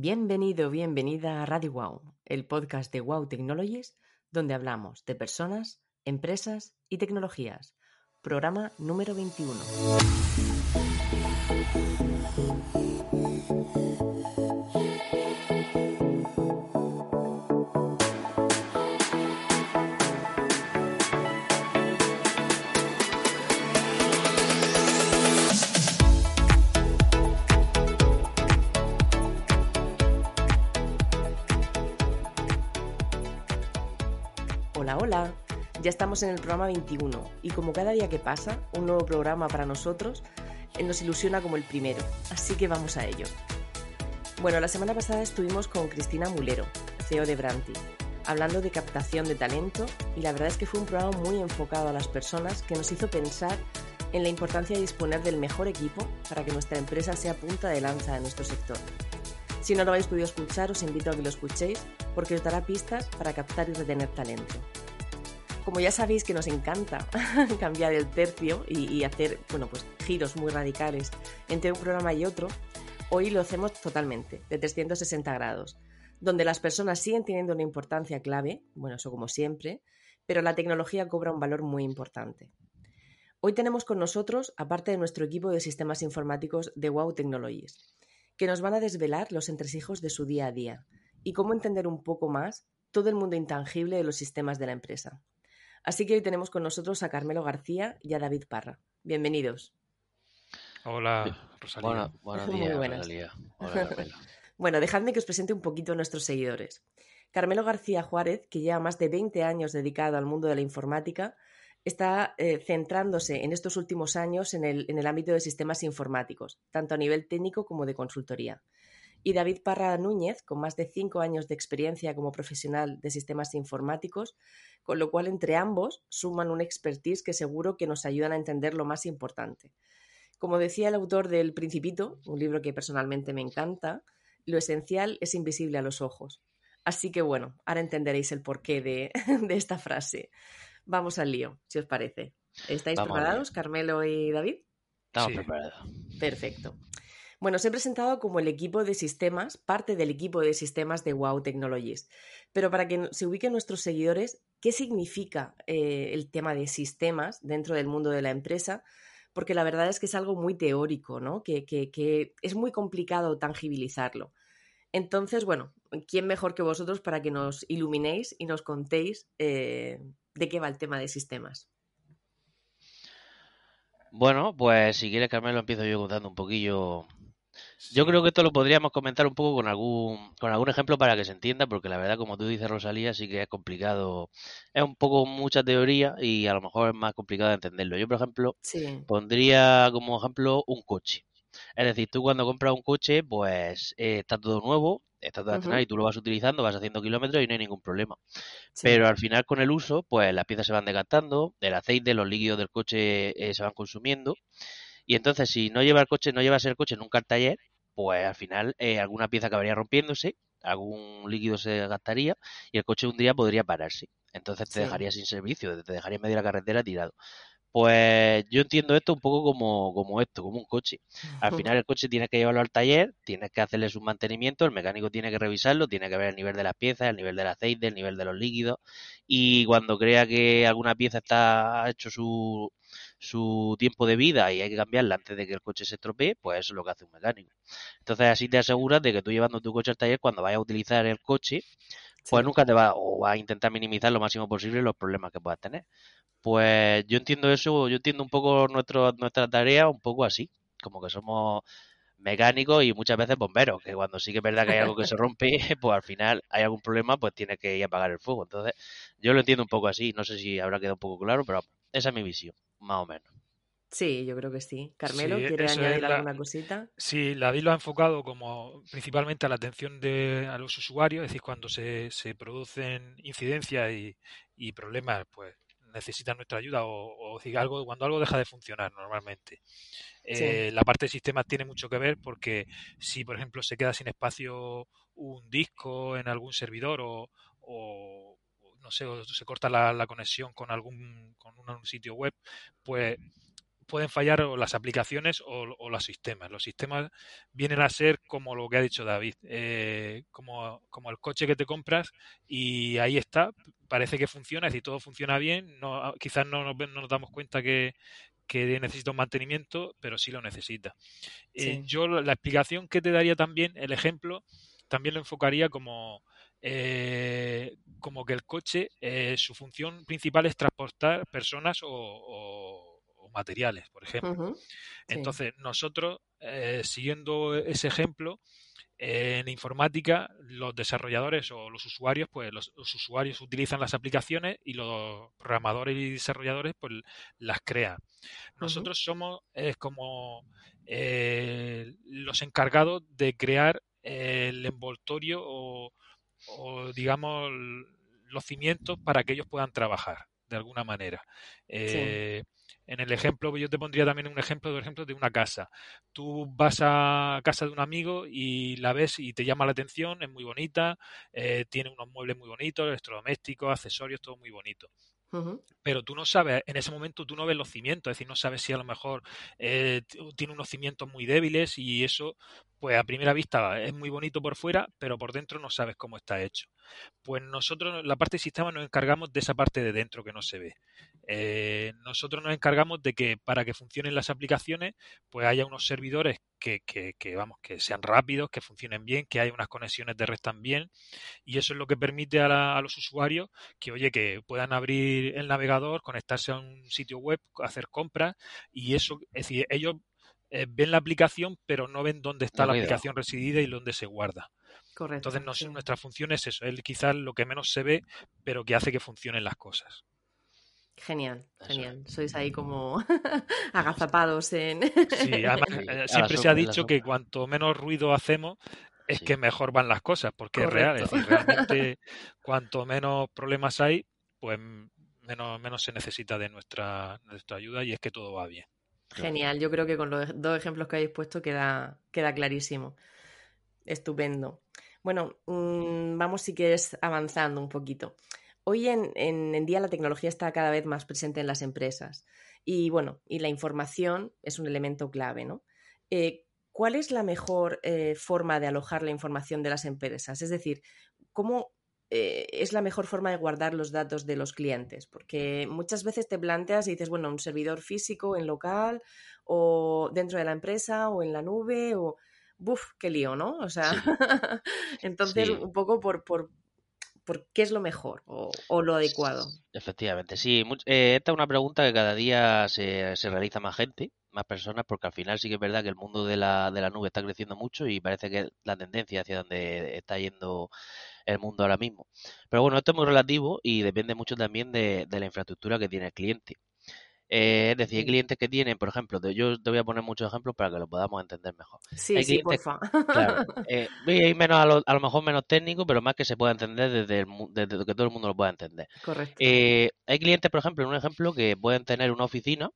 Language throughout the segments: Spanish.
Bienvenido, bienvenida a Radio Wow, el podcast de Wow Technologies, donde hablamos de personas, empresas y tecnologías. Programa número 21. Hola. Ya estamos en el programa 21 y como cada día que pasa, un nuevo programa para nosotros eh, nos ilusiona como el primero, así que vamos a ello. Bueno, la semana pasada estuvimos con Cristina Mulero, CEO de Branti, hablando de captación de talento y la verdad es que fue un programa muy enfocado a las personas que nos hizo pensar en la importancia de disponer del mejor equipo para que nuestra empresa sea punta de lanza en nuestro sector. Si no lo habéis podido escuchar, os invito a que lo escuchéis porque os dará pistas para captar y retener talento. Como ya sabéis que nos encanta cambiar el tercio y, hacer bueno, pues, giros muy radicales entre un programa y otro, hoy lo hacemos totalmente, de 360 grados, donde las personas siguen teniendo una importancia clave, bueno, eso como siempre, pero la tecnología cobra un valor muy importante. Hoy tenemos con nosotros, aparte de nuestro equipo de sistemas informáticos de Wow Technologies, que nos van a desvelar los entresijos de su día a día y cómo entender un poco más todo el mundo intangible de los sistemas de la empresa. Así que hoy tenemos con nosotros a Carmelo García y a David Parra. Bienvenidos. Hola, Rosalía. Bueno, buenos días, Muy buenas. Rosalía. Hola, bueno, dejadme que os presente un poquito a nuestros seguidores. Carmelo García Juárez, que lleva más de 20 años dedicado al mundo de la informática, está eh, centrándose en estos últimos años en el, en el ámbito de sistemas informáticos, tanto a nivel técnico como de consultoría. Y David Parra Núñez, con más de cinco años de experiencia como profesional de sistemas informáticos, con lo cual entre ambos suman un expertise que seguro que nos ayudan a entender lo más importante. Como decía el autor del Principito, un libro que personalmente me encanta, lo esencial es invisible a los ojos. Así que bueno, ahora entenderéis el porqué de, de esta frase. Vamos al lío, si os parece. ¿Estáis Vamos preparados, Carmelo y David? Estamos Sí. preparados. Perfecto. Bueno, os he presentado como el equipo de sistemas, parte del equipo de sistemas de Wow Technologies. Pero para que se ubiquen nuestros seguidores, ¿qué significa eh, el tema de sistemas dentro del mundo de la empresa? Porque la verdad es que es algo muy teórico, ¿no? Que, es muy complicado tangibilizarlo. Entonces, bueno, ¿quién mejor que vosotros para que nos iluminéis y nos contéis eh, de qué va el tema de sistemas? Bueno, pues si quieres, Carmelo, empiezo yo contando un poquillo. Yo creo que esto lo podríamos comentar un poco con algún, con algún ejemplo para que se entienda, porque la verdad, como tú dices, Rosalía, sí que es complicado. Es un poco mucha teoría y a lo mejor es más complicado de entenderlo. Yo, por ejemplo, Sí, pondría como ejemplo un coche. Es decir, tú cuando compras un coche, pues eh, está todo nuevo, está todo Ujú. estrenado y tú lo vas utilizando, vas haciendo kilómetros y no hay ningún problema. sí. Pero al final con el uso, pues las piezas se van desgastando, el aceite, los líquidos del coche eh, se van consumiendo. Y entonces si no lleva el coche, no llevas el coche nunca al taller, pues al final eh, alguna pieza acabaría rompiéndose, algún líquido se gastaría y el coche un día podría pararse. Entonces te Sí. dejaría sin servicio, te dejaría en medio de la carretera tirado. Pues yo entiendo esto un poco como, como esto, como un coche. Al final el coche tienes que llevarlo al taller, tienes que hacerle su mantenimiento, el mecánico tiene que revisarlo, tiene que ver el nivel de las piezas, el nivel del aceite, el nivel de los líquidos y cuando crea que alguna pieza está ha hecho su, su tiempo de vida y hay que cambiarla antes de que el coche se estropee, pues eso es lo que hace un mecánico. Entonces así te aseguras de que tú llevando tu coche al taller, cuando vayas a utilizar el coche, pues Sí. nunca te va o vas a intentar minimizar lo máximo posible los problemas que puedas tener. Pues yo entiendo eso, yo entiendo un poco nuestro, nuestra tarea un poco así, como que somos mecánicos y muchas veces bomberos, que cuando sí que es verdad que hay algo que se rompe, pues al final hay algún problema, pues tienes que ir a apagar el fuego. Entonces, yo lo entiendo un poco así, no sé si habrá quedado un poco claro, pero esa es mi visión, más o menos. Sí, yo creo que sí. Carmelo, Sí, ¿quieres eso es añadir la- alguna cosita? Sí, la DIL lo ha enfocado como principalmente a la atención de, a los usuarios, es decir, cuando se, se producen incidencias y, y problemas, pues necesitan nuestra ayuda o, o algo, cuando algo deja de funcionar normalmente. Eh, la parte de sistemas tiene mucho que ver porque si, por ejemplo, se queda sin espacio un disco en algún servidor o, o- o no sé, o se corta la, conexión con algún con un sitio web, pues pueden fallar las aplicaciones o, los sistemas. Los sistemas vienen a ser como lo que ha dicho David, eh, como, como, el coche que te compras y ahí está, parece que funciona, es decir, todo funciona bien, no, quizás no nos, no nos damos cuenta que, que necesita un mantenimiento, pero sí lo necesita. Eh, yo la explicación que te daría también, el ejemplo, también lo enfocaría como, eh, como que el coche, su función principal es transportar personas o materiales, por ejemplo. Entonces, nosotros, eh, siguiendo ese ejemplo, en informática, los desarrolladores o los usuarios, pues los, usuarios utilizan las aplicaciones y los programadores y desarrolladores, pues las crean. Nosotros somos como eh, los encargados de crear el envoltorio o, digamos, los cimientos para que ellos puedan trabajar de alguna manera. Eh, en el ejemplo, yo te pondría también un ejemplo, de ejemplo de una casa. Tú vas a casa de un amigo y la ves y te llama la atención, es muy bonita, eh, tiene unos muebles muy bonitos, electrodomésticos, accesorios, todo muy bonito. Pero tú no sabes, en ese momento tú no ves los cimientos, es decir, no sabes si a lo mejor eh, tiene unos cimientos muy débiles y eso, pues a primera vista es muy bonito por fuera, pero por dentro no sabes cómo está hecho. Pues nosotros, la parte de sistema, nos encargamos de esa parte de dentro que no se ve. Eh, nosotros nos encargamos de que para que funcionen las aplicaciones, pues haya unos servidores que, que, vamos, que sean rápidos, que funcionen bien, que haya unas conexiones de red también, y eso es lo que permite a, los usuarios que, oye, que puedan abrir el navegador, conectarse a un sitio web, hacer compras, y eso, es decir, ellos eh, ven la aplicación, pero no ven dónde está la aplicación residida y dónde se guarda. Correcto. Entonces, nuestra función es eso, es quizás lo que menos se ve, pero que hace que funcionen las cosas. Genial, genial. Sois ahí como agazapados en... Sí, además eh, siempre se ha dicho que cuanto menos ruido hacemos, es que mejor van las cosas, porque es real. Es decir, realmente cuanto menos problemas hay, pues menos, menos se necesita de nuestra, nuestra ayuda y es que todo va bien. Genial, yo creo que con los dos ejemplos que habéis puesto queda, queda clarísimo. Estupendo. Bueno, mm, vamos si quieres avanzando un poquito. Hoy en, día la tecnología está cada vez más presente en las empresas y bueno, y la información es un elemento clave, ¿no? Eh, ¿Cuál es la mejor eh, forma de alojar la información de las empresas? Es decir, ¿cómo eh, es la mejor forma de guardar los datos de los clientes? Porque muchas veces te planteas y dices, bueno, un servidor físico en local o dentro de la empresa o en la nube o... Buf, qué lío, ¿no? O sea, entonces un poco por, por, por qué es lo mejor o, lo adecuado. Efectivamente, sí. Eh, esta es una pregunta que cada día se, realiza más gente, más personas, porque al final sí que es verdad que el mundo de la, de la nube está creciendo mucho y parece que la tendencia hacia donde está yendo el mundo ahora mismo. Pero bueno, esto es muy relativo y depende mucho también de la infraestructura que tiene el cliente. Eh, es decir, hay clientes que tienen, por ejemplo, yo te voy a poner muchos ejemplos para que lo podamos entender mejor. Sí, sí, porfa. Claro, eh, menos a lo, a lo, mejor menos técnico, pero más que se pueda entender desde, desde que todo el mundo lo pueda entender. Correcto. Eh, hay clientes, por ejemplo, en un ejemplo, que pueden tener una oficina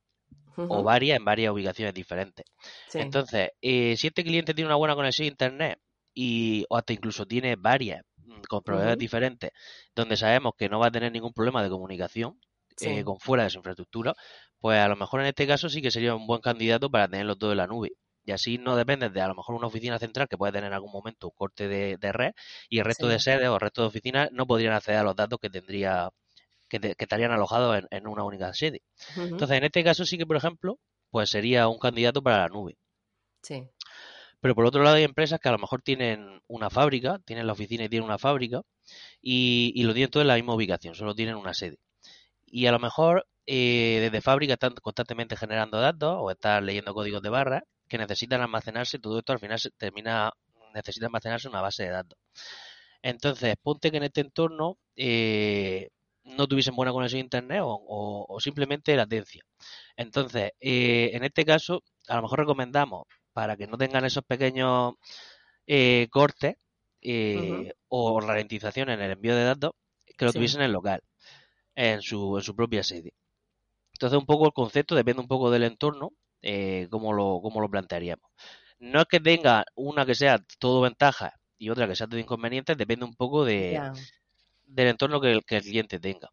o varias en varias ubicaciones diferentes. Entonces, eh, si este cliente tiene una buena conexión a Internet y, o hasta incluso tiene varias mm, con proveedores diferentes, donde sabemos que no va a tener ningún problema de comunicación, eh, con fuera de su infraestructura, pues a lo mejor en este caso sí que sería un buen candidato para tenerlo todo en la nube. Y así no depende de a lo mejor una oficina central que puede tener en algún momento un corte de, red y el resto de sedes o el resto de oficinas no podrían acceder a los datos que tendría que, estarían alojados en, una única sede. Entonces, en este caso sí que, por ejemplo, pues sería un candidato para la nube. Sí. Pero por otro lado hay empresas que a lo mejor tienen una fábrica, tienen la oficina y tienen una fábrica y, y lo tienen todo en la misma ubicación, solo tienen una sede y a lo mejor eh, desde fábrica están constantemente generando datos o están leyendo códigos de barra que necesitan almacenarse, todo esto al final se termina, necesita almacenarse una base de datos. Entonces, ponte que en este entorno eh, no tuviesen buena conexión a internet o, simplemente latencia. Entonces, eh, en este caso, a lo mejor recomendamos para que no tengan esos pequeños cortes o ralentización en el envío de datos, que lo tuviesen en local en su, en su propia sede. Entonces, un poco el concepto depende un poco del entorno, eh, cómo, lo, cómo lo plantearíamos. No es que tenga una que sea todo ventaja y otra que sea todo inconveniente, depende un poco de, del entorno que el, que el cliente tenga.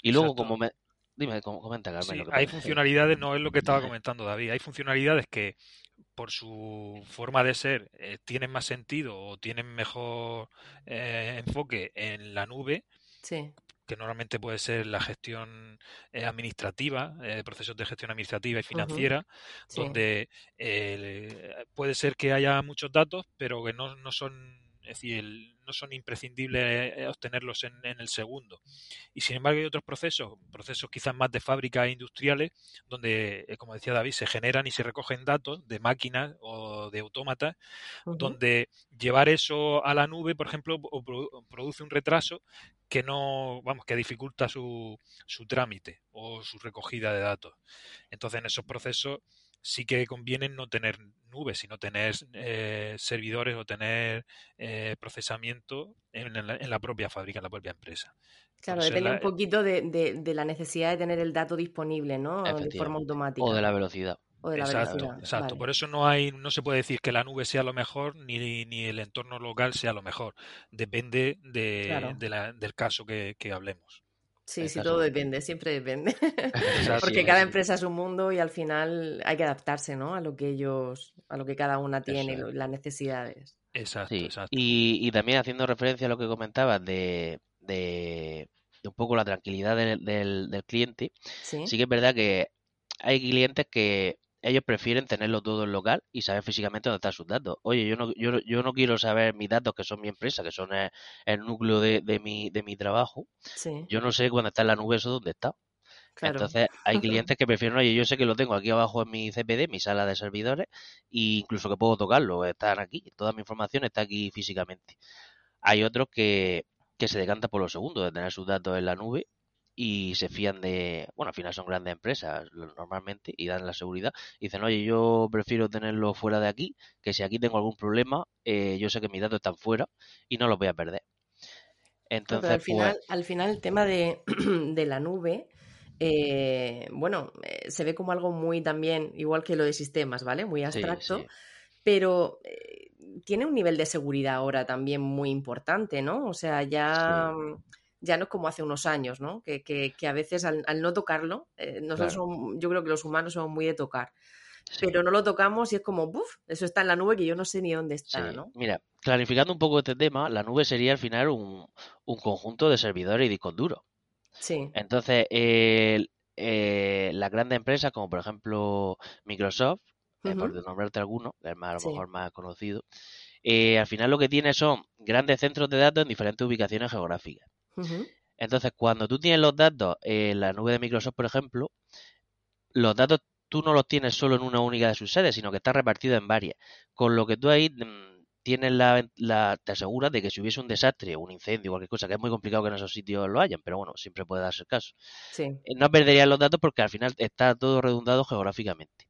Y luego, como me, Dime, comenta, Carmen. Sí, hay funcionalidades, no es lo que estaba comentando David, hay funcionalidades que por su forma de ser eh, tienen más sentido o tienen mejor eh, enfoque en la nube. Sí que normalmente puede ser la gestión eh, administrativa, eh, procesos de gestión administrativa y financiera, donde eh, puede ser que haya muchos datos, pero que no, no son es decir, no son imprescindibles eh, obtenerlos en, el segundo. Y sin embargo hay otros procesos, procesos quizás más de fábrica industriales, donde, eh, como decía David, se generan y se recogen datos de máquinas o de autómatas, donde llevar eso a la nube, por ejemplo, produce un retraso que no, vamos, que dificulta su, su trámite o su recogida de datos. Entonces, en esos procesos sí que conviene no tener nubes, sino tener eh, servidores o tener eh, procesamiento en la, propia fábrica, en la propia empresa. Claro, depende un poquito de, la necesidad de tener el dato disponible, ¿no? De forma automática. O de la velocidad. O de la exacto, velocidad. exacto. Por eso no hay, no se puede decir que la nube sea lo mejor ni, ni el entorno local sea lo mejor. Depende de, del caso que hablemos. Sí, sí, todo depende, siempre depende. Porque cada empresa es un mundo y al final hay que adaptarse, ¿no? A lo que ellos, a lo que cada una tiene, las necesidades. Exacto, exacto. Y, también haciendo referencia a lo que comentabas de, de, un poco la tranquilidad del, del, cliente, ¿Sí? sí que es verdad que hay clientes que ellos prefieren tenerlo todo en local y saber físicamente dónde están sus datos. Oye, yo no, yo, yo no quiero saber mis datos que son mi empresa, que son el, núcleo de, de, mi, de mi trabajo. Yo no sé cuando está en la nube eso dónde está. Entonces hay clientes que prefieren, oye, yo sé que lo tengo aquí abajo en mi CPD, mi sala de servidores, e incluso que puedo tocarlo, están aquí, toda mi información está aquí físicamente. Hay otros que, que se decantan por lo segundo, de tener sus datos en la nube y se fían de, bueno, al final son grandes empresas normalmente y dan la seguridad. Y dicen, oye, yo prefiero tenerlo fuera de aquí, que si aquí tengo algún problema, eh, yo sé que mis datos están fuera y no los voy a perder. Entonces, al, final, pues al final el tema de, la nube, eh, bueno, eh, se ve como algo muy también, igual que lo de sistemas, ¿vale? Muy abstracto, pero tiene un nivel de seguridad ahora también muy importante, ¿no? O sea, ya ya no es como hace unos años, ¿no? Que, que, a veces al, no tocarlo, eh, nosotros yo creo que los humanos somos muy de tocar. Pero no lo tocamos y es como, ¡buf! Eso está en la nube que yo no sé ni dónde está, ¿no? Mira, clarificando un poco este tema, la nube sería al final un, conjunto de servidores y discos duros. Sí. Entonces, eh, las grandes empresas, como por ejemplo Microsoft, eh, por nombrarte alguno, que es más, a lo mejor más conocido, al final lo que tiene son grandes centros de datos en diferentes ubicaciones geográficas. Entonces, cuando tú tienes los datos en la nube de Microsoft, por ejemplo, los datos tú no los tienes solo en una única de sus sedes, sino que está repartido en varias. Con lo que tú ahí mm, tienes la, te aseguras de que si hubiese un desastre, un incendio, cualquier cosa, que es muy complicado que en esos sitios lo hayan, pero bueno, siempre puede darse el caso. Eh, no perderías los datos porque al final está todo redundado geográficamente.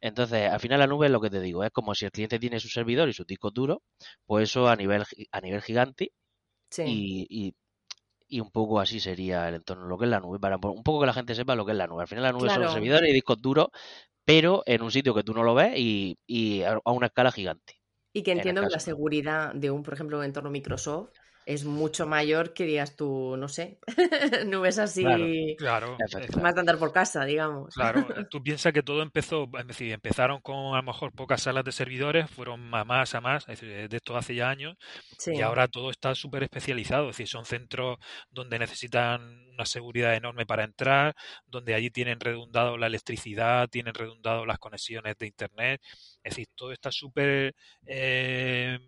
Entonces, al final la nube es lo que te digo, es como si el cliente tiene su servidor y su disco duro, pues eso a nivel a nivel gigante y, y un poco así sería el entorno, lo que es la nube, para un poco que la gente sepa lo que es la nube. Al final la nube son servidores y discos duros, pero en un sitio que tú no lo ves y, y a una escala gigante. Y que entiendo que la seguridad de un, por ejemplo, entorno Microsoft es mucho mayor que digas tú, no sé, nubes así claro, más de andar por casa, digamos. Claro, tú piensas que todo empezó, es decir, empezaron con a lo mejor pocas salas de servidores, fueron a más a más, de esto hace ya años, y ahora todo está súper especializado, es decir, son centros donde necesitan una seguridad enorme para entrar, donde allí tienen redundado la electricidad, tienen redundado las conexiones de internet, es decir, todo está súper... Eh,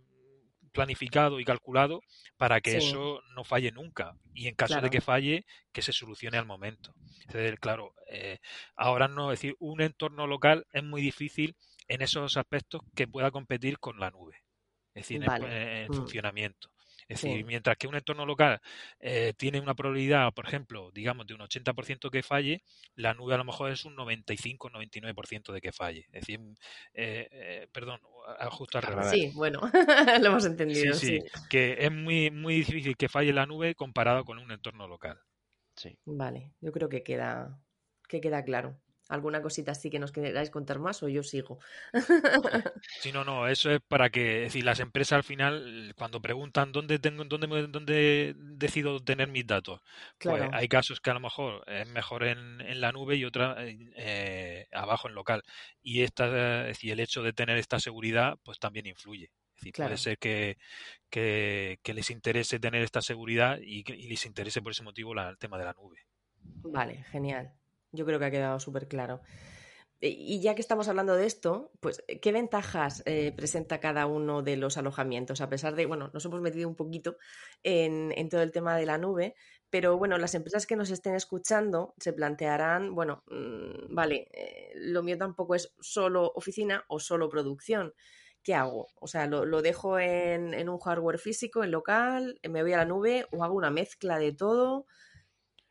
planificado y calculado para que eso no falle nunca. Y en caso de que falle, que se solucione al momento. Entonces, claro, eh, ahora no, es decir, un entorno local es muy difícil en esos aspectos que pueda competir con la nube. Es decir, en, mm. funcionamiento. Es decir, mientras que un entorno local eh, tiene una probabilidad, por ejemplo, digamos, de un 80% que falle, la nube a lo mejor es un 95-99% de que falle. Es decir, eh, eh, perdón, justo al revés. Sí, bueno, lo hemos entendido. Sí, sí, que es muy, muy difícil que falle la nube comparado con un entorno local. Sí. Vale, yo creo que queda, que queda claro. ¿Alguna cosita así que nos queráis contar más o yo sigo? Sí, no, no, eso es para que, es decir, las empresas al final, cuando preguntan dónde tengo, dónde, dónde decido tener mis datos, pues hay casos que a lo mejor es mejor en, en la nube y otra eh, abajo en local. Y esta, es decir, el hecho de tener esta seguridad, pues también influye. Es decir, puede ser que, que, les interese tener esta seguridad y, y les interese por ese motivo el tema de la nube. Vale, genial. Yo creo que ha quedado súper claro. Y ya que estamos hablando de esto, pues, ¿qué ventajas eh, presenta cada uno de los alojamientos? A pesar de, bueno, nos hemos metido un poquito en, todo el tema de la nube, pero bueno, las empresas que nos estén escuchando se plantearán, bueno, mm, vale, eh, lo mío tampoco es solo oficina o solo producción. ¿Qué hago? O sea, ¿lo, dejo en, en, un hardware físico, en local, me voy a la nube o hago una mezcla de todo?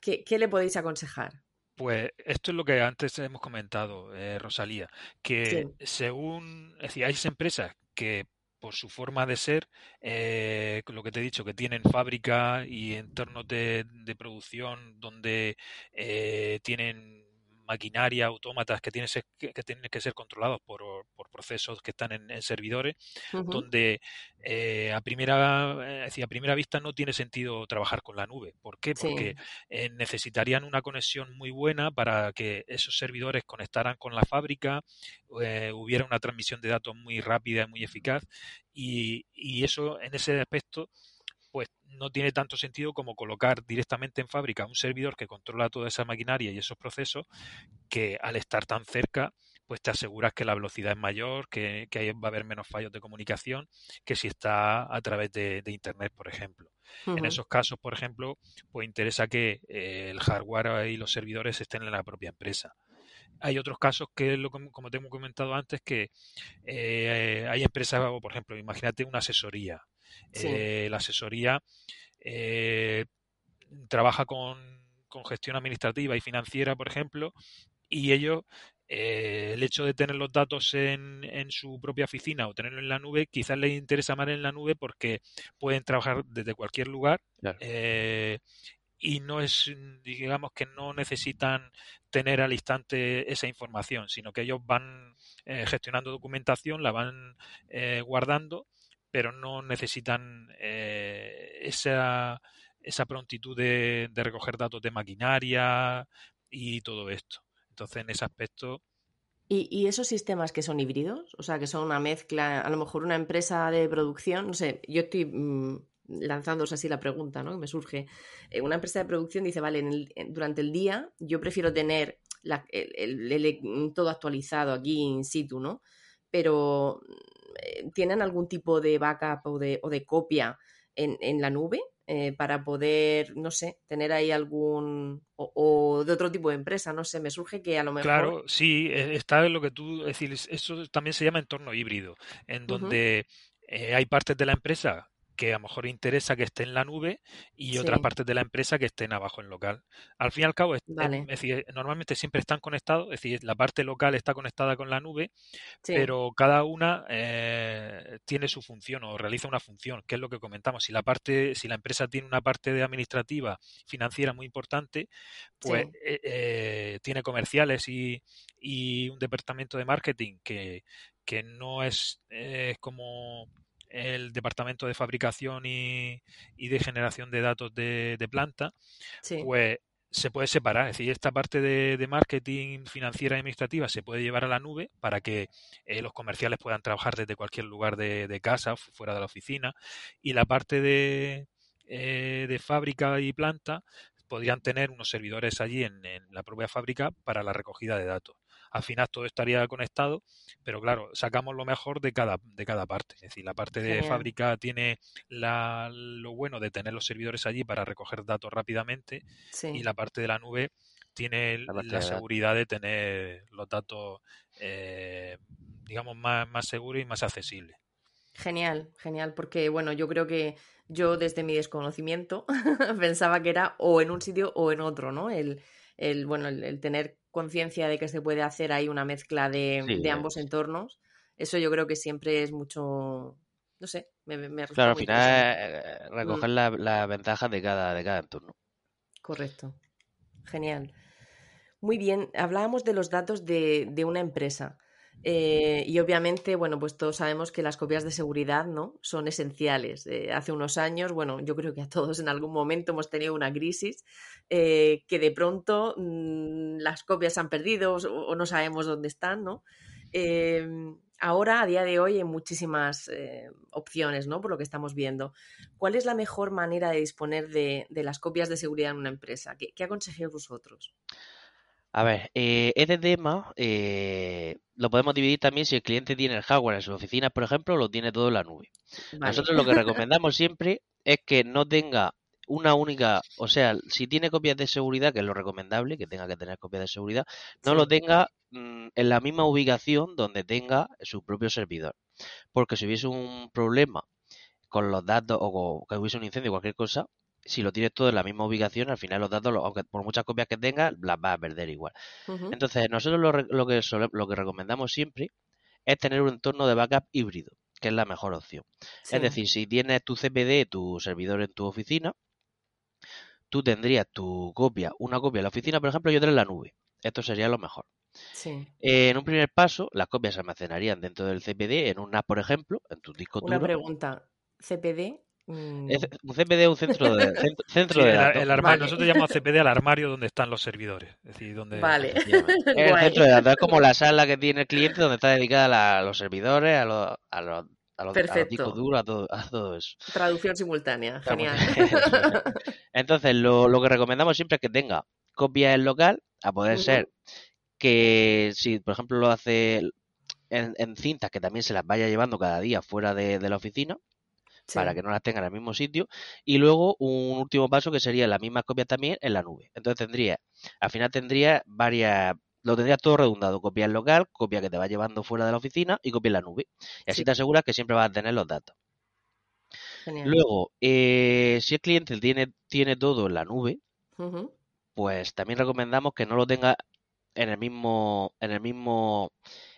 ¿Qué, qué le podéis aconsejar? Pues esto es lo que antes hemos comentado, eh, Rosalía, que según, es decir, hay empresas que por su forma de ser, eh, lo que te he dicho, que tienen fábrica y entornos de, de producción donde eh, tienen maquinaria, autómatas que tienen, que, tienen que ser controlados por, procesos que están en, servidores, donde eh, a, primera, eh, a primera vista no tiene sentido trabajar con la nube. ¿Por qué? Porque eh, necesitarían una conexión muy buena para que esos servidores conectaran con la fábrica, hubiera una transmisión de datos muy rápida y muy eficaz, y, y eso en ese aspecto pues no tiene tanto sentido como colocar directamente en fábrica un servidor que controla toda esa maquinaria y esos procesos, que al estar tan cerca, pues te aseguras que la velocidad es mayor, que, va a haber menos fallos de comunicación que si está a través de, Internet, por ejemplo. En esos casos, por ejemplo, pues interesa que eh, el hardware y los servidores estén en la propia empresa. Hay otros casos que, como te hemos comentado antes, que eh, hay empresas, por ejemplo, imagínate una asesoría eh, la asesoría eh, trabaja con, gestión administrativa y financiera, por ejemplo, y ellos eh, el hecho de tener los datos en, en, su propia oficina o tenerlo en la nube, quizás les interesa más en la nube porque pueden trabajar desde cualquier lugar y no es, digamos que no necesitan tener al instante esa información, sino que ellos van gestionando documentación, la van guardando pero no necesitan eh, esa, esa, prontitud de, recoger datos de maquinaria y todo esto. Entonces, en ese aspecto... ¿Y, esos sistemas que son híbridos? O sea, que son una mezcla, a lo mejor una empresa de producción, no sé, yo estoy mm, lanzándose así la pregunta, ¿no? Que me surge. Eh, una empresa de producción dice, vale, durante el día yo prefiero tener todo actualizado aquí in situ, ¿no? Pero eh, ¿tienen algún tipo de backup o de, o de copia en, en, la nube eh, para poder, no sé, tener ahí algún... O, de otro tipo de empresa, no sé, me surge que a lo mejor... Claro, sí, e, está en lo que tú decís, eso también se llama entorno híbrido, en donde eh, hay partes de la empresa que a lo mejor interesa que esté en la nube y otras partes de la empresa que estén abajo en local. Al fin y al cabo, es, decir, normalmente siempre están conectados, es decir, la parte local está conectada con la nube, pero cada una eh, tiene su función o realiza una función, que es lo que comentamos. Si la parte, si la empresa tiene una parte de administrativa financiera muy importante, pues eh, eh, tiene comerciales y, y, un departamento de marketing que, que no es como el departamento de fabricación y, de generación de datos de, planta, pues se puede separar. Es decir, esta parte de, marketing financiera y administrativa se puede llevar a la nube para que eh, los comerciales puedan trabajar desde cualquier lugar de, casa, fuera de la oficina, y la parte de, eh, de fábrica y planta podrían tener unos servidores allí en, la propia fábrica para la recogida de datos al final todo estaría conectado, pero claro, sacamos lo mejor de cada, de cada parte. Es decir, la parte de fábrica tiene lo bueno de tener los servidores allí para recoger datos rápidamente y la parte de la nube tiene la, seguridad de tener los datos, eh, digamos, más, más seguros y más accesibles. Genial, genial, porque bueno, yo creo que yo desde mi desconocimiento pensaba que era o en un sitio o en otro, ¿no? El, el bueno, el tener conciencia de que se puede hacer ahí una mezcla de, ambos entornos, eso yo creo que siempre es mucho, no sé, me, me Claro, al final eh, recoger mm. las ventajas de cada, de cada entorno. Correcto. Genial. Muy bien, hablábamos de los datos de, de una empresa. Eh, y obviamente, bueno, pues todos sabemos que las copias de seguridad, ¿no? Son esenciales. Eh, hace unos años, bueno, yo creo que a todos en algún momento hemos tenido una crisis eh, que de pronto mm, las copias se han perdido o, no sabemos dónde están, ¿no? ahora, a día de hoy, hay muchísimas opciones, ¿no? Por lo que estamos viendo. ¿Cuál es la mejor manera de disponer de, las copias de seguridad en una empresa? ¿Qué, qué aconsejáis vosotros? A ver, eh, este tema eh, lo podemos dividir también si el cliente tiene el hardware en sus oficinas, por ejemplo, o lo tiene todo en la nube. Nosotros lo que recomendamos siempre es que no tenga una única, o sea, si tiene copias de seguridad, que es lo recomendable, que tenga que tener copias de seguridad, no lo tenga mm, en la misma ubicación donde tenga su propio servidor. Porque si hubiese un problema con los datos o que hubiese un incendio o cualquier cosa, si lo tienes todo en la misma ubicación, al final los datos, aunque por muchas copias que tengas, las vas a perder igual. Entonces, nosotros lo, lo, que lo que recomendamos siempre es tener un entorno de backup híbrido, que es la mejor opción. Es decir, si tienes tu CPD, tu servidor en tu oficina, tú tendrías tu copia, una copia en la oficina, por ejemplo, y otra en la nube. Esto sería lo mejor. en un primer paso, las copias se almacenarían dentro del CPD en un NAS, por ejemplo, en tu disco duro. Una pregunta, ¿CPD Mm. un CPD es un centro de, centro, de datos. Nosotros llamamos CPD al armario donde están los servidores. Es decir, donde... Vale. Es el centro de datos. Es como la sala que tiene el cliente donde está dedicada a los servidores, a los, a los, a los, discos duros, a todo, a todo, eso. Traducción simultánea. Genial. Entonces, lo, lo, que recomendamos siempre es que tenga copias en local, a poder ser que si, por ejemplo, lo hace en, en, cintas, que también se las vaya llevando cada día fuera de, de la oficina para que no las tengan en el mismo sitio. Y luego un último paso que sería las mismas copias también en la nube. Entonces tendría, al final tendría varias, lo tendrías todo redundado, copia en local, copia que te va llevando fuera de la oficina y copia en la nube. Y así te aseguras que siempre vas a tener los datos. Luego, eh, si el cliente tiene, tiene todo en la nube, pues también recomendamos que no lo tenga en el mismo, en el mismo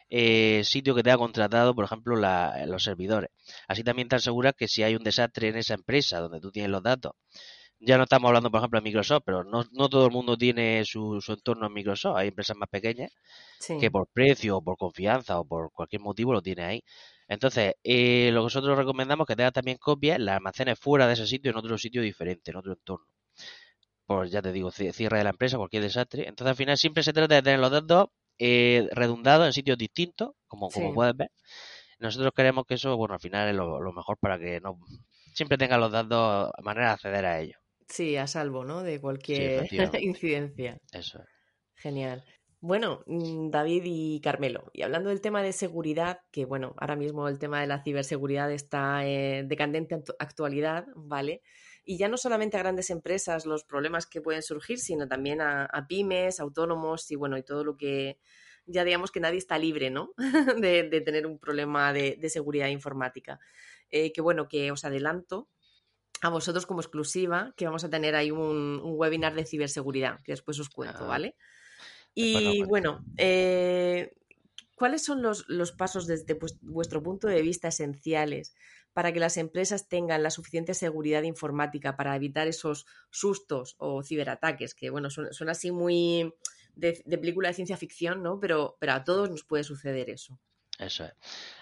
eh, sitio que te ha contratado, por ejemplo, los servidores. Así también te aseguras que si hay un desastre en esa empresa donde tú tienes los datos, ya no estamos hablando, por ejemplo, de Microsoft, pero no, no todo el mundo tiene su, entorno en Microsoft. Hay empresas más pequeñas que por precio o por confianza o por cualquier motivo lo tiene ahí. Entonces, eh, lo que nosotros recomendamos es que tengas también copias, las almacenes fuera de ese sitio, en otro sitio diferente, en otro entorno. Pues ya te digo, cierre de la empresa, cualquier desastre. Entonces, al final siempre se trata de tener los datos eh, redundado en sitios distintos, como, como puedes ver. Nosotros queremos que eso, bueno, al final es lo, mejor para que no siempre tengan los datos, manera de acceder a ellos. Sí, a salvo, ¿no? De cualquier incidencia. Eso es. Genial. Bueno, mm, David y Carmelo, y hablando del tema de seguridad, que bueno, ahora mismo el tema de la ciberseguridad está eh, de candente actualidad, ¿vale? Y ya no solamente a grandes empresas los problemas que pueden surgir, sino también a, pymes, autónomos y bueno, y todo lo que ya digamos que nadie está libre, ¿no? de, tener un problema de, seguridad informática. Eh, que bueno, que os adelanto a vosotros como exclusiva que vamos a tener ahí un, webinar de ciberseguridad, que después os cuento, ah. ¿vale? Y bueno, eh, ¿cuáles son los, los pasos desde vuestro punto de vista esenciales para que las empresas tengan la suficiente seguridad informática para evitar esos sustos o ciberataques, que bueno, son, así muy de, película de ciencia ficción, ¿no? Pero, pero a todos nos puede suceder eso. Eso es.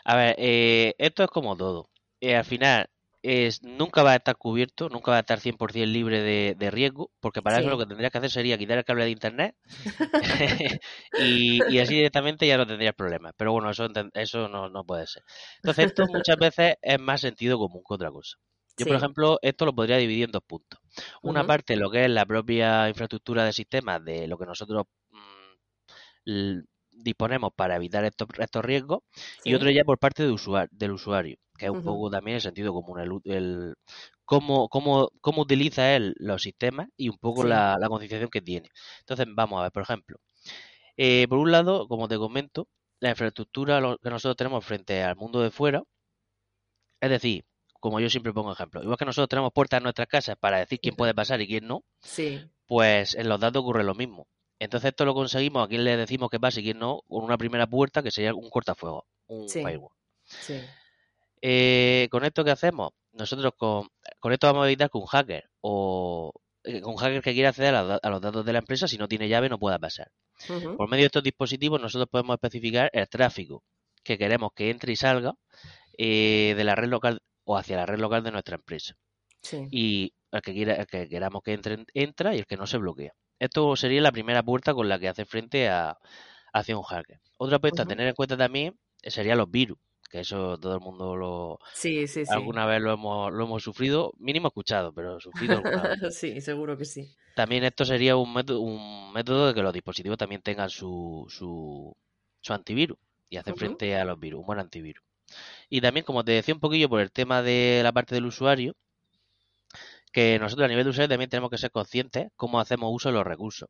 A ver, eh, esto es como todo. Eh, al final, es, nunca va a estar cubierto, nunca va a estar 100% libre de, riesgo, porque para eso lo que tendrías que hacer sería quitar el cable de internet y, así directamente ya no tendrías problemas. Pero bueno, eso, eso no, puede ser. Entonces, esto muchas veces es más sentido común que otra cosa. Yo, por ejemplo, esto lo podría dividir en dos puntos. Una parte, lo que es la propia infraestructura de sistemas, de lo que nosotros mm, disponemos para evitar estos, estos riesgos, y otro ya por parte del usuario que es un poco también el sentido común, el, cómo, cómo, cómo, utiliza él los sistemas y un poco la, concienciación que tiene. Entonces, vamos a ver, por ejemplo, eh, por un lado, como te comento, la infraestructura que nosotros tenemos frente al mundo de fuera, es decir, como yo siempre pongo ejemplo, igual que nosotros tenemos puertas en nuestras casas para decir quién puede pasar y quién no, pues en los datos ocurre lo mismo. Entonces esto lo conseguimos, a quién le decimos que pase y quién no, con una primera puerta que sería un cortafuego, un firewall. Sí. Eh, con esto que hacemos, nosotros con, con, esto vamos a evitar que un hacker o, eh, un hacker que quiera acceder a, los datos de la empresa, si no tiene llave no pueda pasar. Por medio de estos dispositivos nosotros podemos especificar el tráfico que queremos que entre y salga eh, de la red local o hacia la red local de nuestra empresa. Y el que, quiera, que queramos que entre, entra y el que no se bloquea. Esto sería la primera puerta con la que hace frente a, hacia un hacker. Otra puerta a tener en cuenta también serían los virus que eso todo el mundo lo sí, sí, sí. alguna vez lo hemos, lo hemos sufrido, mínimo escuchado, pero sufrido alguna vez. sí, seguro que sí. También esto sería un método, un método de que los dispositivos también tengan su, su, su antivirus y hacen frente a los virus, un buen antivirus. Y también, como te decía un poquillo por el tema de la parte del usuario, que nosotros a nivel de usuario también tenemos que ser conscientes cómo hacemos uso de los recursos.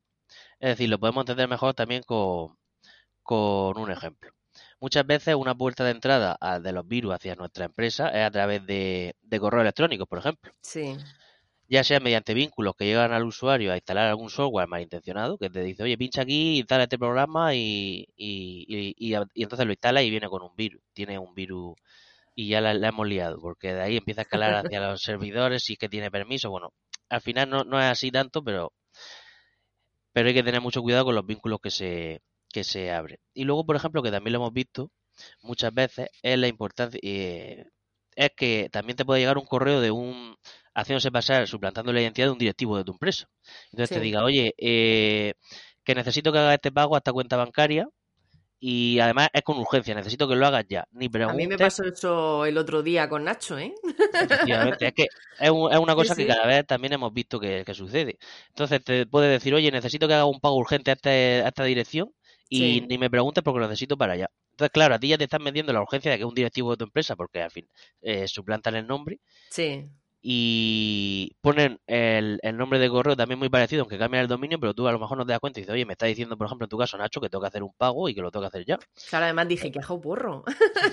Es decir, lo podemos entender mejor también con, con un ejemplo. Muchas veces una puerta de entrada de los virus hacia nuestra empresa es a través de, de correo electrónico, por ejemplo. Sí. Ya sea mediante vínculos que llegan al usuario a instalar algún software malintencionado, que te dice, oye, pincha aquí, instala este programa y, y, y, entonces lo instala y viene con un virus. Tiene un virus y ya la, hemos liado, porque de ahí empieza a escalar hacia los servidores, si es que tiene permiso. Bueno, al final no, no es así tanto, pero, pero hay que tener mucho cuidado con los vínculos que se, que se abre. Y luego, por ejemplo, que también lo hemos visto muchas veces, es la importancia, eh, es que también te puede llegar un correo de un, haciéndose pasar, suplantando la identidad de un directivo de tu empresa. Entonces te diga, oye, eh, que necesito que haga este pago a esta cuenta bancaria y además es con urgencia, necesito que lo hagas ya. Ni A mí me pasó eso el otro día con Nacho, ¿eh? Efectivamente, es que es, una cosa que cada vez también hemos visto que, sucede. Entonces te puede decir, oye, necesito que haga un pago urgente a, este, a esta dirección y ni me preguntes porque lo necesito para allá. Entonces, claro, a ti ya te están vendiendo la urgencia de que un directivo de tu empresa porque al fin eh, suplantan el nombre. Sí y ponen el, nombre de correo también muy parecido, aunque cambian el dominio, pero tú a lo mejor no te das cuenta y dices, oye, me está diciendo, por ejemplo, en tu caso, Nacho, que tengo que hacer un pago y que lo tengo que hacer ya. Claro, además dije que hago porro.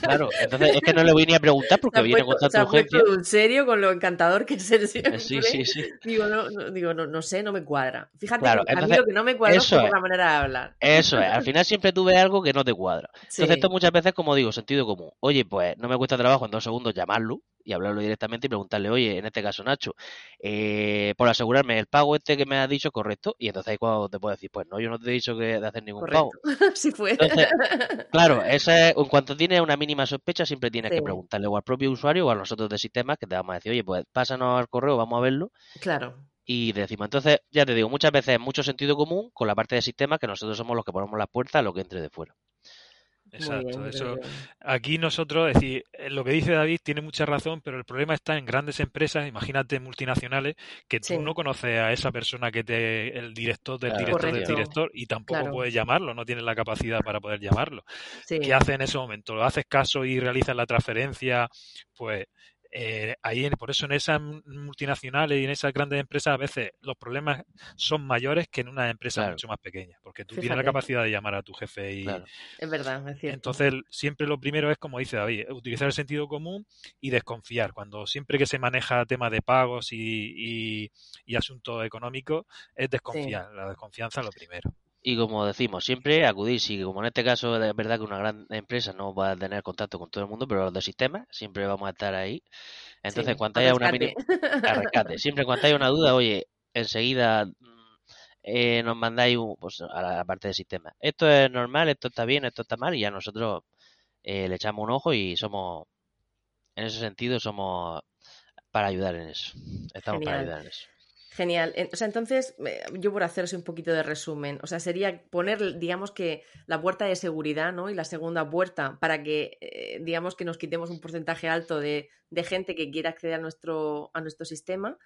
Claro, entonces es que no le voy ni a preguntar porque viene con tanta urgencia. en serio con lo encantador que es el siempre. Sí, sí, sí. Digo, no, no digo no, sé, no me cuadra. Fíjate, a mí lo que no me cuadra es la manera de hablar. Eso es, al final siempre tú ves algo que no te cuadra. Entonces esto muchas veces, como digo, sentido común. Oye, pues no me cuesta trabajo en dos segundos llamarlo y hablarlo directamente y preguntarle, oye, en este caso Nacho, eh, por asegurarme el pago este que me has dicho correcto, y entonces ahí cuando te puedo decir, pues no, yo no te he dicho que de hacer ningún pago. sí fue. claro, esa en cuanto tienes una mínima sospecha, siempre tienes que preguntarle o al propio usuario o a nosotros de sistemas que te vamos a decir, oye, pues pásanos al correo, vamos a verlo. Claro y decimos. Entonces, ya te digo, muchas veces mucho sentido común con la parte de sistemas que nosotros somos los que ponemos las puertas a lo que entre de fuera. Exacto, eso. Aquí nosotros, es decir, eh, lo que dice David tiene mucha razón, pero el problema está en grandes empresas, imagínate multinacionales, que tú no conoces a esa persona que te, el director del director del director, y tampoco puedes llamarlo, no tienes la capacidad para poder llamarlo. ¿Qué hace en ese momento? ¿Lo haces caso y realizas la transferencia? Pues eh, ahí por eso en esas multinacionales y en esas grandes empresas a veces los problemas son mayores que en una empresa mucho más pequeña, porque tú tienes la capacidad de llamar a tu jefe y es verdad, es cierto. Entonces siempre lo primero es como dice David, utilizar el sentido común y desconfiar. Cuando siempre que se maneja tema de pagos y, y, asuntos económicos es desconfiar, la desconfianza es lo primero. Y como decimos, siempre acudir, si como en este caso es verdad que una gran empresa no va a tener contacto con todo el mundo, pero los de sistemas siempre vamos a estar ahí. Entonces, cuando haya una mini... Siempre cuando haya una duda, oye, enseguida mm, eh, nos mandáis pues, a la parte de sistemas. Esto es normal, esto está bien, esto está mal, y ya nosotros eh, le echamos un ojo y somos, en ese sentido, somos para ayudar en eso. Estamos para ayudar en eso. Genial. O sea, entonces, yo por hacerse un poquito de resumen, o sea, sería poner, digamos que la puerta de seguridad, ¿no? Y la segunda puerta para que, eh, digamos que nos quitemos un porcentaje alto de, gente que quiera acceder a nuestro, a nuestro sistema.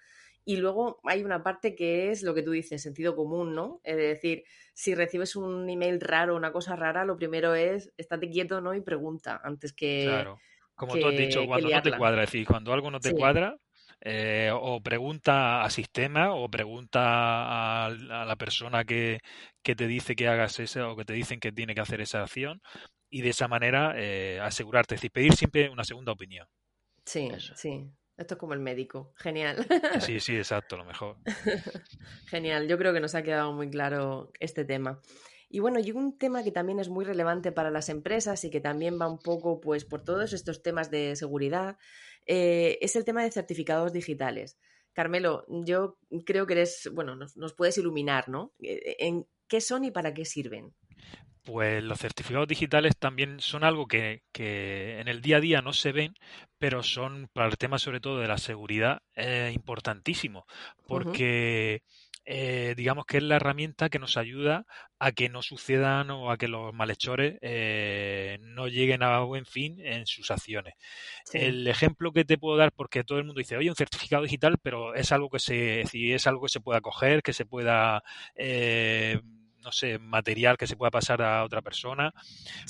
Y luego hay una parte que es lo que tú dices, sentido común, ¿no? Es decir, si recibes un email raro, una cosa rara, lo primero es estate quieto, ¿no? Y pregunta antes que. Claro. Como tú has dicho, cuando no te cuadra, es decir, cuando algo no te cuadra, eh, o pregunta a sistema o pregunta a, la persona que, que, te dice que hagas eso o que te dicen que tiene que hacer esa acción y de esa manera eh, asegurarte, es decir, pedir siempre una segunda opinión. Sí, sí. Esto es como el médico. Genial. Sí, sí, exacto, lo mejor. Genial. Yo creo que nos ha quedado muy claro este tema. Y bueno, y un tema que también es muy relevante para las empresas y que también va un poco pues por todos estos temas de seguridad eh, es el tema de certificados digitales. Carmelo, yo creo que eres, bueno, nos, nos puedes iluminar, ¿no? Eh, ¿En qué son y para qué sirven? Pues los certificados digitales también son algo que, que, en el día a día no se ven, pero son para el tema sobre todo de la seguridad eh, importantísimo, porque eh, digamos que es la herramienta que nos ayuda a que no sucedan o a que los malhechores eh, no lleguen a buen fin en sus acciones. El ejemplo que te puedo dar, porque todo el mundo dice, oye, un certificado digital, pero es algo que se, es algo que se pueda coger, que se pueda eh, no sé, material que se pueda pasar a otra persona.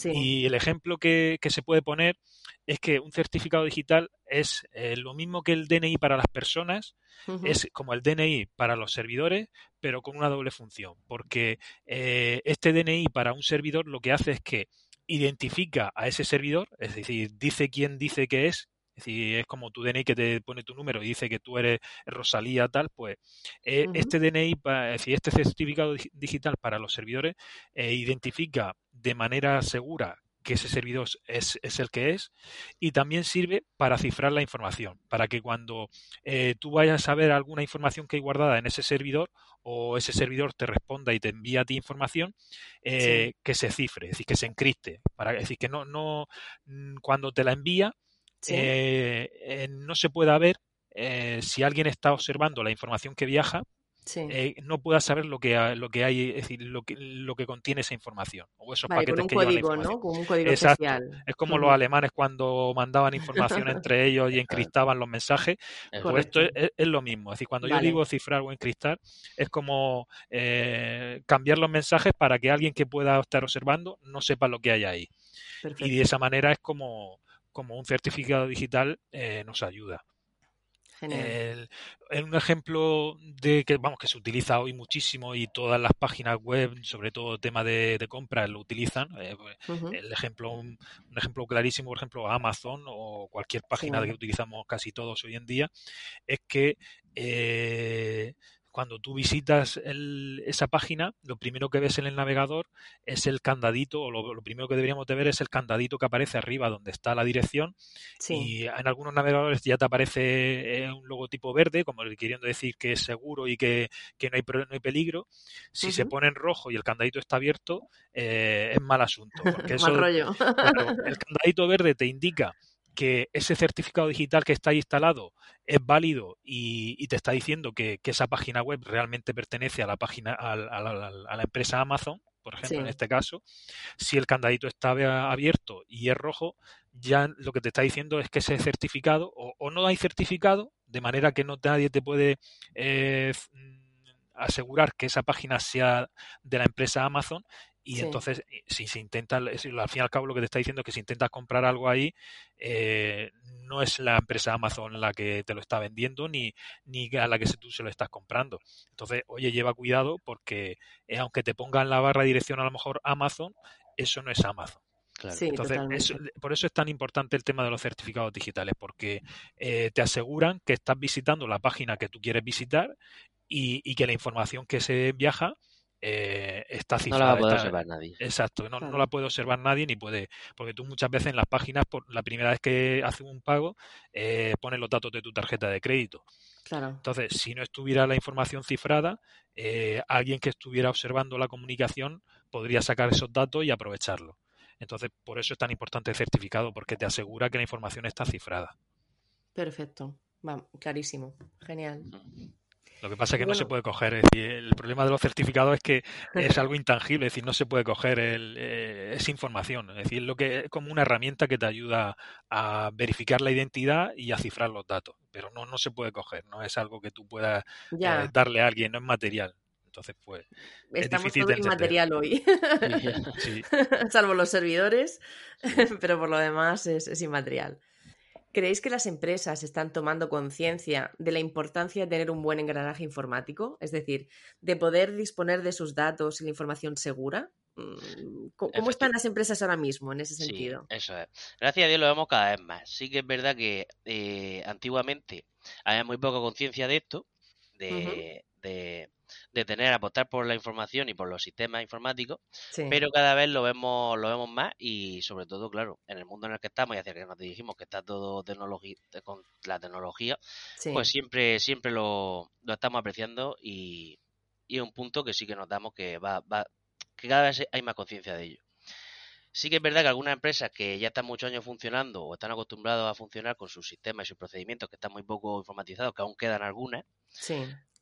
Y el ejemplo que, se puede poner es que un certificado digital es lo mismo que el DNI para las personas, es como el DNI para los servidores, pero con una doble función, porque eh, este DNI para un servidor lo que hace es que identifica a ese servidor, es decir, dice quién dice que es, es decir, es como tu DNI que te pone tu número y dice que tú eres Rosalía tal, pues eh, este DNI, es decir, este certificado digital para los servidores eh, identifica de manera segura que ese servidor es, el que es y también sirve para cifrar la información, para que cuando eh, tú vayas a ver alguna información que hay guardada en ese servidor o ese servidor te responda y te envía a ti información, eh, que se cifre, es decir, que se encripte, para decir que no, no mm, cuando te la envía eh, no se pueda ver si alguien está observando la información que viaja eh, no pueda saber lo que, lo que hay, es decir, lo que, lo que contiene esa información. O esos paquetes un que código, ¿no? Como un código especial. Es como los alemanes cuando mandaban información entre ellos y encriptaban los mensajes. Pues esto es, lo mismo. Es decir, cuando yo digo cifrar o encriptar, es como eh, cambiar los mensajes para que alguien que pueda estar observando no sepa lo que hay ahí. Y de esa manera es como, como un certificado digital eh, nos ayuda. El, un ejemplo de que vamos que se utiliza hoy muchísimo y todas las páginas web, sobre todo tema de, de compras, lo utilizan. Eh, pues, el ejemplo, un, ejemplo clarísimo, por ejemplo, Amazon o cualquier página que utilizamos casi todos hoy en día, es que eh, cuando tú visitas esa página, lo primero que ves en el navegador es el candadito, o lo, primero que deberíamos de ver es el candadito que aparece arriba donde está la dirección. Y en algunos navegadores ya te aparece eh, un logotipo verde, como queriendo decir que es seguro y que, no, hay, no hay peligro. Si se pone en rojo y el candadito está abierto, eh, es mal asunto. Porque eso, rollo. el candadito verde te indica que ese certificado digital que está instalado es válido y, te está diciendo que, esa página web realmente pertenece a la página a, la, empresa Amazon, por ejemplo, en este caso, si el candadito está abierto y es rojo, ya lo que te está diciendo es que ese certificado o, no hay certificado, de manera que no nadie te puede eh, asegurar que esa página sea de la empresa Amazon y entonces, eh, si se intenta, al fin y al cabo lo que te está diciendo es que si intentas comprar algo ahí, eh, no es la empresa Amazon la que te lo está vendiendo ni, ni a la que tú se lo estás comprando. Entonces, oye, lleva cuidado porque eh, aunque te pongan la barra de dirección a lo mejor Amazon, eso no es Amazon. Entonces, por eso es tan importante el tema de los certificados digitales, porque te aseguran que estás visitando la página que tú quieres visitar y, y que la información que se viaja eh, está cifrada. No la puede observar nadie. Exacto, no, no, la puede observar nadie ni puede, porque tú muchas veces en las páginas, por la primera vez que haces un pago, eh, pones los datos de tu tarjeta de crédito. Claro. Entonces, si no estuviera la información cifrada, eh, alguien que estuviera observando la comunicación podría sacar esos datos y aprovecharlo. Entonces, por eso es tan importante el certificado, porque te asegura que la información está cifrada. Perfecto. Va, clarísimo. Genial. Lo que pasa es que no se puede coger. Es decir, el problema de los certificados es que es algo intangible, es decir, no se puede coger el, eh, esa información. Es decir, lo que es como una herramienta que te ayuda a verificar la identidad y a cifrar los datos. Pero no, no se puede coger, no es algo que tú puedas eh, darle a alguien, no es material. Entonces, pues. Estamos es difícil todo inmaterial hoy. Salvo los servidores, pero por lo demás es inmaterial. ¿Creéis que las empresas están tomando conciencia de la importancia de tener un buen engranaje informático? Es decir, de poder disponer de sus datos y la información segura. Mm, ¿Cómo están las empresas ahora mismo en ese sentido? Sí, eso es. Gracias a Dios lo vemos cada vez más. Sí que es verdad que eh, antiguamente había muy poca conciencia de esto, de, de tener, apostar por la información y por los sistemas informáticos, pero cada vez lo vemos, lo vemos más y sobre todo, claro, en el mundo en el que estamos y hacia que nos dirigimos, que está todo tecnología, con la tecnología, pues siempre, siempre lo, lo estamos apreciando y, y es un punto que sí que notamos que va, va que cada vez hay más conciencia de ello. Sí que es verdad que algunas empresas que ya están muchos años funcionando o están acostumbrados a funcionar con sus sistemas y sus procedimientos que están muy poco informatizados, que aún quedan algunas,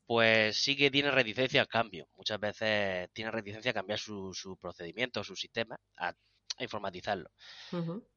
pues sí que tienen reticencia al cambio. Muchas veces tienen reticencia a cambiar su, su procedimiento, su sistema, a, informatizarlo.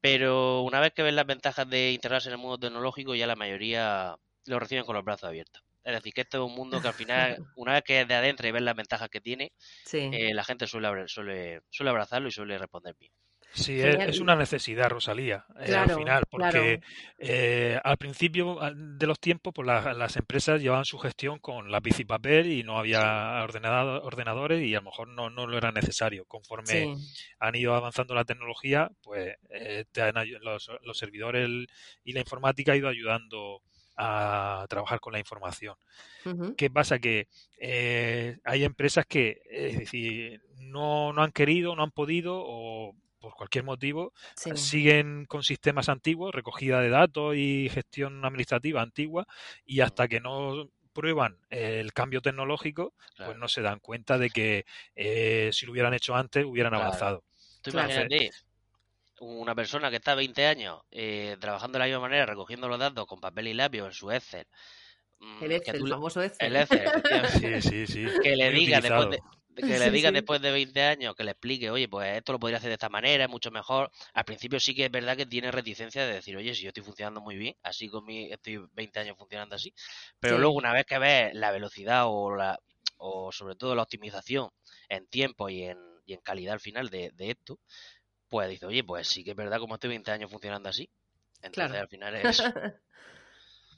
Pero una vez que ven las ventajas de integrarse en el mundo tecnológico, ya la mayoría lo reciben con los brazos abiertos. Es decir, que esto es un mundo que al final, una vez que es de adentro y ves las ventajas que tiene, eh, la gente suele, suele, suele abrazarlo y suele responder bien. Sí, es, una necesidad, Rosalía, eh, al final, porque eh, al principio de los tiempos, pues las empresas llevaban su gestión con lápiz y papel y no había ordenadores y a lo mejor no, no lo era necesario. Conforme han ido avanzando la tecnología, pues eh, los, los, servidores y la informática ha ido ayudando a trabajar con la información. ¿Qué pasa? Que hay empresas que es decir, no, no han querido, no han podido o por cualquier motivo, siguen con sistemas antiguos, recogida de datos y gestión administrativa antigua, y hasta que no prueban el cambio tecnológico, pues no se dan cuenta de que eh, si lo hubieran hecho antes hubieran avanzado. Tú imagínate una persona que está 20 años eh, trabajando de la misma manera, recogiendo los datos con papel y lápiz en su Excel. Mm, el Excel, el famoso Excel. El Excel, sí, sí, sí. Que le diga después de, que le diga después de 20 años, que le explique, oye, pues esto lo podría hacer de esta manera, es mucho mejor. Al principio sí que es verdad que tiene reticencia de decir, oye, si yo estoy funcionando muy bien, así con mi, estoy 20 años funcionando así. Pero luego una vez que ves la velocidad o la o sobre todo la optimización en tiempo y en, y en calidad al final de, esto, pues dice, oye, pues sí que es verdad como estoy 20 años funcionando así. Entonces al final es...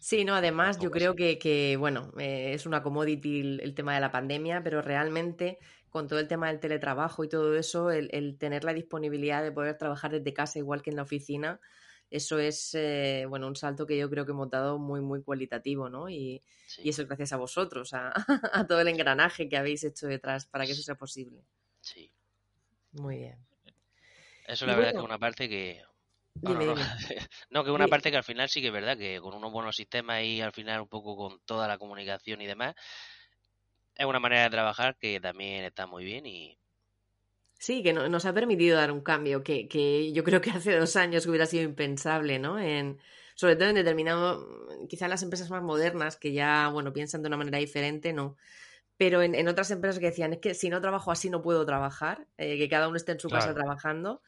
Sí, no, además yo creo que, que bueno, eh, es una commodity el, tema de la pandemia, pero realmente con todo el tema del teletrabajo y todo eso, el, tener la disponibilidad de poder trabajar desde casa igual que en la oficina, eso es, eh, bueno, un salto que yo creo que hemos dado muy, muy cualitativo, ¿no? Y, y eso gracias a vosotros, a, a, todo el engranaje que habéis hecho detrás para que eso sea posible. Sí. Muy bien. Eso la verdad es que una parte que no, que una parte que al final sí que es verdad, que con unos buenos sistemas y al final un poco con toda la comunicación y demás, es una manera de trabajar que también está muy bien y... Sí, que nos ha permitido dar un cambio que, que yo creo que hace dos años hubiera sido impensable, ¿no? En, sobre todo en determinado, quizás las empresas más modernas que ya, bueno, piensan de una manera diferente, ¿no? Pero en, otras empresas que decían, es que si no trabajo así no puedo trabajar, eh, que cada uno esté en su casa trabajando,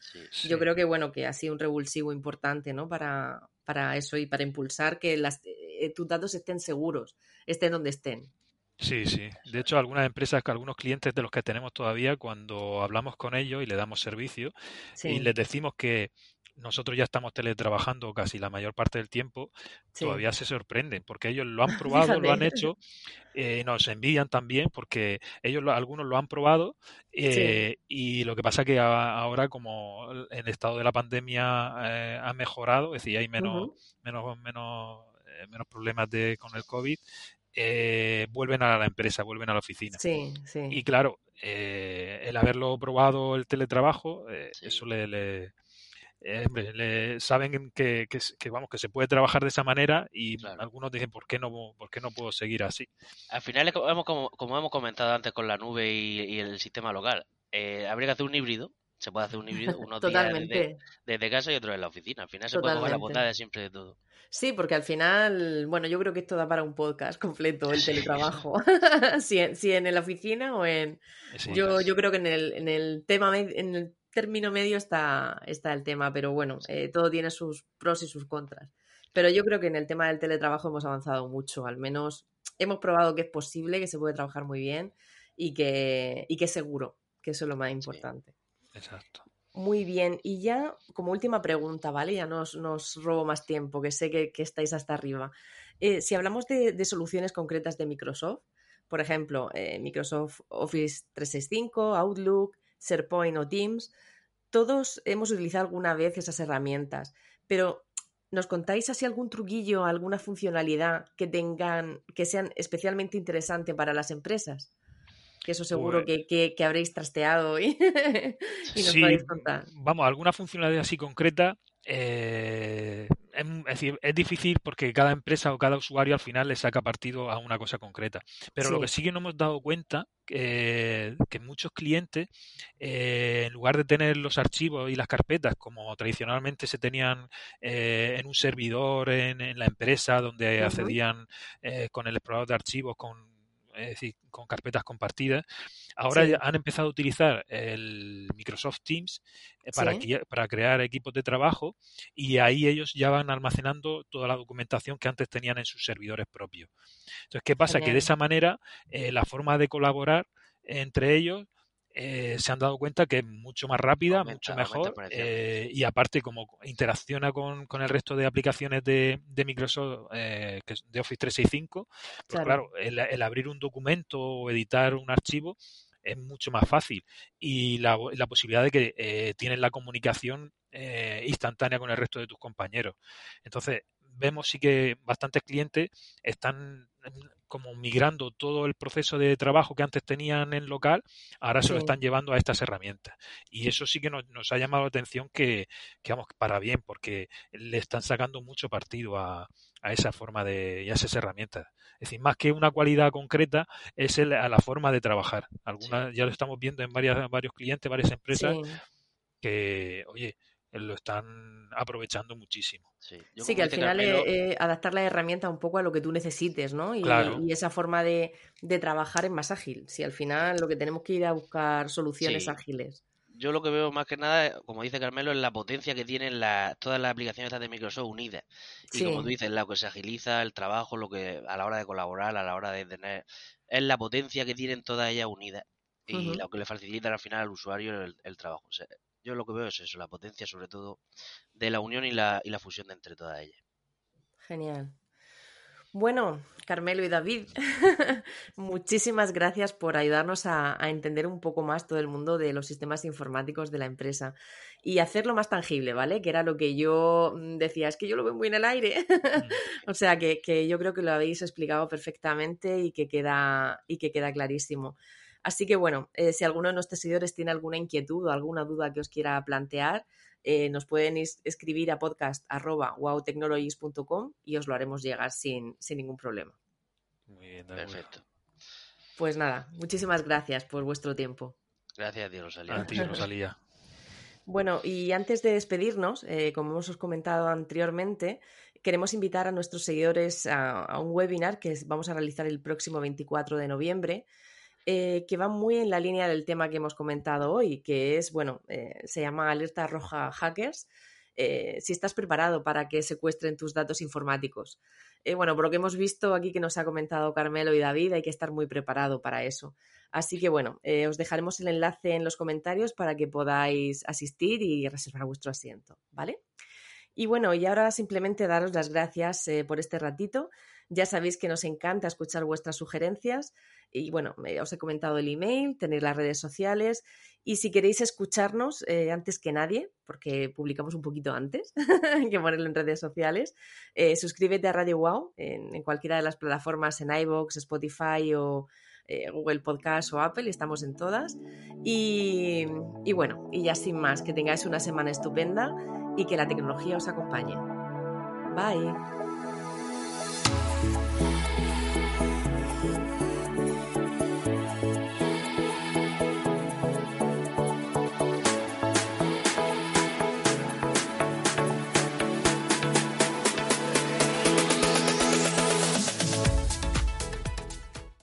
yo creo que bueno, que ha sido un revulsivo importante, ¿no? Para, para eso y para impulsar que las, eh, tus datos estén seguros, estén donde estén. Sí, sí. De hecho, algunas empresas, algunos clientes de los que tenemos todavía, cuando hablamos con ellos y le damos servicio y les decimos que nosotros ya estamos teletrabajando casi la mayor parte del tiempo, todavía se sorprenden, porque ellos lo han probado, lo han hecho, eh, nos envían también, porque ellos algunos lo han probado, eh, y lo que pasa que ahora como el estado de la pandemia eh, ha mejorado, es decir, hay menos, menos, menos, menos problemas de, con el COVID, vuelven a la empresa, vuelven a la oficina. Sí, sí. Y claro, el haberlo probado el teletrabajo, eso le, eh, saben que, que, vamos que se puede trabajar de esa manera y algunos dicen por qué no por qué no puedo seguir así al final como, como, hemos comentado antes con la nube y, el sistema local eh, habría que hacer un híbrido se puede hacer un híbrido unos días desde, casa y otros en la oficina. Al final se puede comer la bondad siempre de todo. Sí, porque al final, bueno, yo creo que esto da para un podcast completo, el teletrabajo. si, en, si, en, la oficina o en... yo, yo creo que en el, en el tema, en el término medio está, está el tema, pero bueno, eh, todo tiene sus pros y sus contras. Pero yo creo que en el tema del teletrabajo hemos avanzado mucho, al menos hemos probado que es posible, que se puede trabajar muy bien y que, y que es seguro, que eso es lo más importante. exacto. Muy bien, y ya como última pregunta, ¿vale? Ya nos, nos robo más tiempo, que sé que, estáis hasta arriba. Eh, si hablamos de, soluciones concretas de Microsoft, por ejemplo, eh, Microsoft Office 365, Outlook, SharePoint o Teams, todos hemos utilizado alguna vez esas herramientas, pero ¿nos contáis así algún truquillo, alguna funcionalidad que tengan, que sean especialmente interesantes para las empresas? Que eso seguro Pues que, que, habréis trasteado y, y nos Sí, podéis contar. vamos, alguna funcionalidad así concreta. eh, es, es decir, es difícil porque cada empresa o cada usuario al final le saca partido a una cosa concreta. Pero lo que Sí, que nos hemos dado cuenta eh, que muchos clientes, eh, en lugar de tener los archivos y las carpetas como tradicionalmente se tenían eh, en un servidor en, en la empresa donde ujú, accedían eh, con el explorador de archivos, con, es decir, con carpetas compartidas, ahora ya sí, han empezado a utilizar el Microsoft Teams eh, para, sí, crea- para crear equipos de trabajo y ahí ellos ya van almacenando toda la documentación que antes tenían en sus servidores propios. Entonces, ¿qué pasa? Que de esa manera eh, la forma de colaborar entre ellos eh, se han dado cuenta que es mucho más rápida, Aumenta, mucho mejor eh, y aparte como interacciona con, con el resto de aplicaciones de, de Microsoft, eh, que es de Office 365, pues Claro, claro, el, el abrir un documento o editar un archivo es mucho más fácil. Y la, la posibilidad de que tienes la comunicación instantánea con el resto de tus compañeros. Entonces, vemos sí que bastantes clientes están como migrando todo el proceso de trabajo que antes tenían en local, ahora se lo están llevando a estas herramientas. Y eso sí que nos, nos ha llamado la atención que, que, vamos, para bien, porque le están sacando mucho partido a, a esa forma de, y a esas herramientas. Es decir, más que una cualidad concreta, es el, a la forma de trabajar. Sí, Algunas ya lo estamos viendo en varias, varios clientes, varias empresas, Sí, que, oye, lo están aprovechando muchísimo. sí. Yo sí, que al final Carmelo, eh, eh, adaptar la herramienta un poco a lo que tú necesites, ¿no? Y, Claro, y esa forma de, de trabajar es más ágil. Si al final lo que tenemos que ir a buscar soluciones sí. ágiles. Yo lo que veo más que nada, como dice Carmelo, es la potencia que tienen la- todas las aplicaciones de Microsoft unidas. Y como tú dices, lo que se agiliza el trabajo, lo que a la hora de colaborar, a la hora de tener, es la potencia que tienen todas ellas unidas y lo que le facilita al final al usuario el, el trabajo. O sea, yo lo que veo es eso, la potencia sobre todo de la unión y la, y la fusión de entre todas ellas. genial. Bueno, Carmelo y David, muchísimas gracias por ayudarnos a, entender un poco más todo el mundo de los sistemas informáticos de la empresa y hacerlo más tangible, ¿vale? Que era lo que yo mm, decía, es que yo lo veo muy en el aire. O sea que, que yo creo que lo habéis explicado perfectamente y que queda, y que queda clarísimo. Así que bueno, eh, si alguno de nuestros seguidores tiene alguna inquietud o alguna duda que os quiera plantear, eh, nos pueden is- escribir a podcast.wowtechnologies.com y os lo haremos llegar sin, sin ningún problema. muy bien. Perfecto. Pues nada, muchísimas gracias por vuestro tiempo. Gracias a ti, A Rosalía. ti, Rosalía. Bueno, y antes de despedirnos, eh, como hemos comentado anteriormente, queremos invitar a nuestros seguidores a, a un webinar que vamos a realizar el próximo 24 de noviembre, eh, que va muy en la línea del tema que hemos comentado hoy, que es, bueno, eh, se llama Alerta Roja Hackers. eh, si estás preparado para que secuestren tus datos informáticos. Bueno, por lo que hemos visto aquí que nos ha comentado Carmelo y David, hay que estar muy preparado para eso. Así que bueno, os dejaremos el enlace en los comentarios para que podáis asistir y reservar vuestro asiento, ¿vale? Y bueno, y ahora simplemente daros las gracias por este ratito. Ya sabéis que nos encanta escuchar vuestras sugerencias y bueno, os he comentado el email, tenéis las redes sociales y si queréis escucharnos eh, antes que nadie, porque publicamos un poquito antes que ponerlo en redes sociales, eh, suscríbete a Radio Wow en, cualquiera de las plataformas, en iVoox, Spotify o eh, Google Podcast o Apple, estamos en todas. Y, y bueno, y ya sin más, que tengáis una semana estupenda y que la tecnología os acompañe. Bye.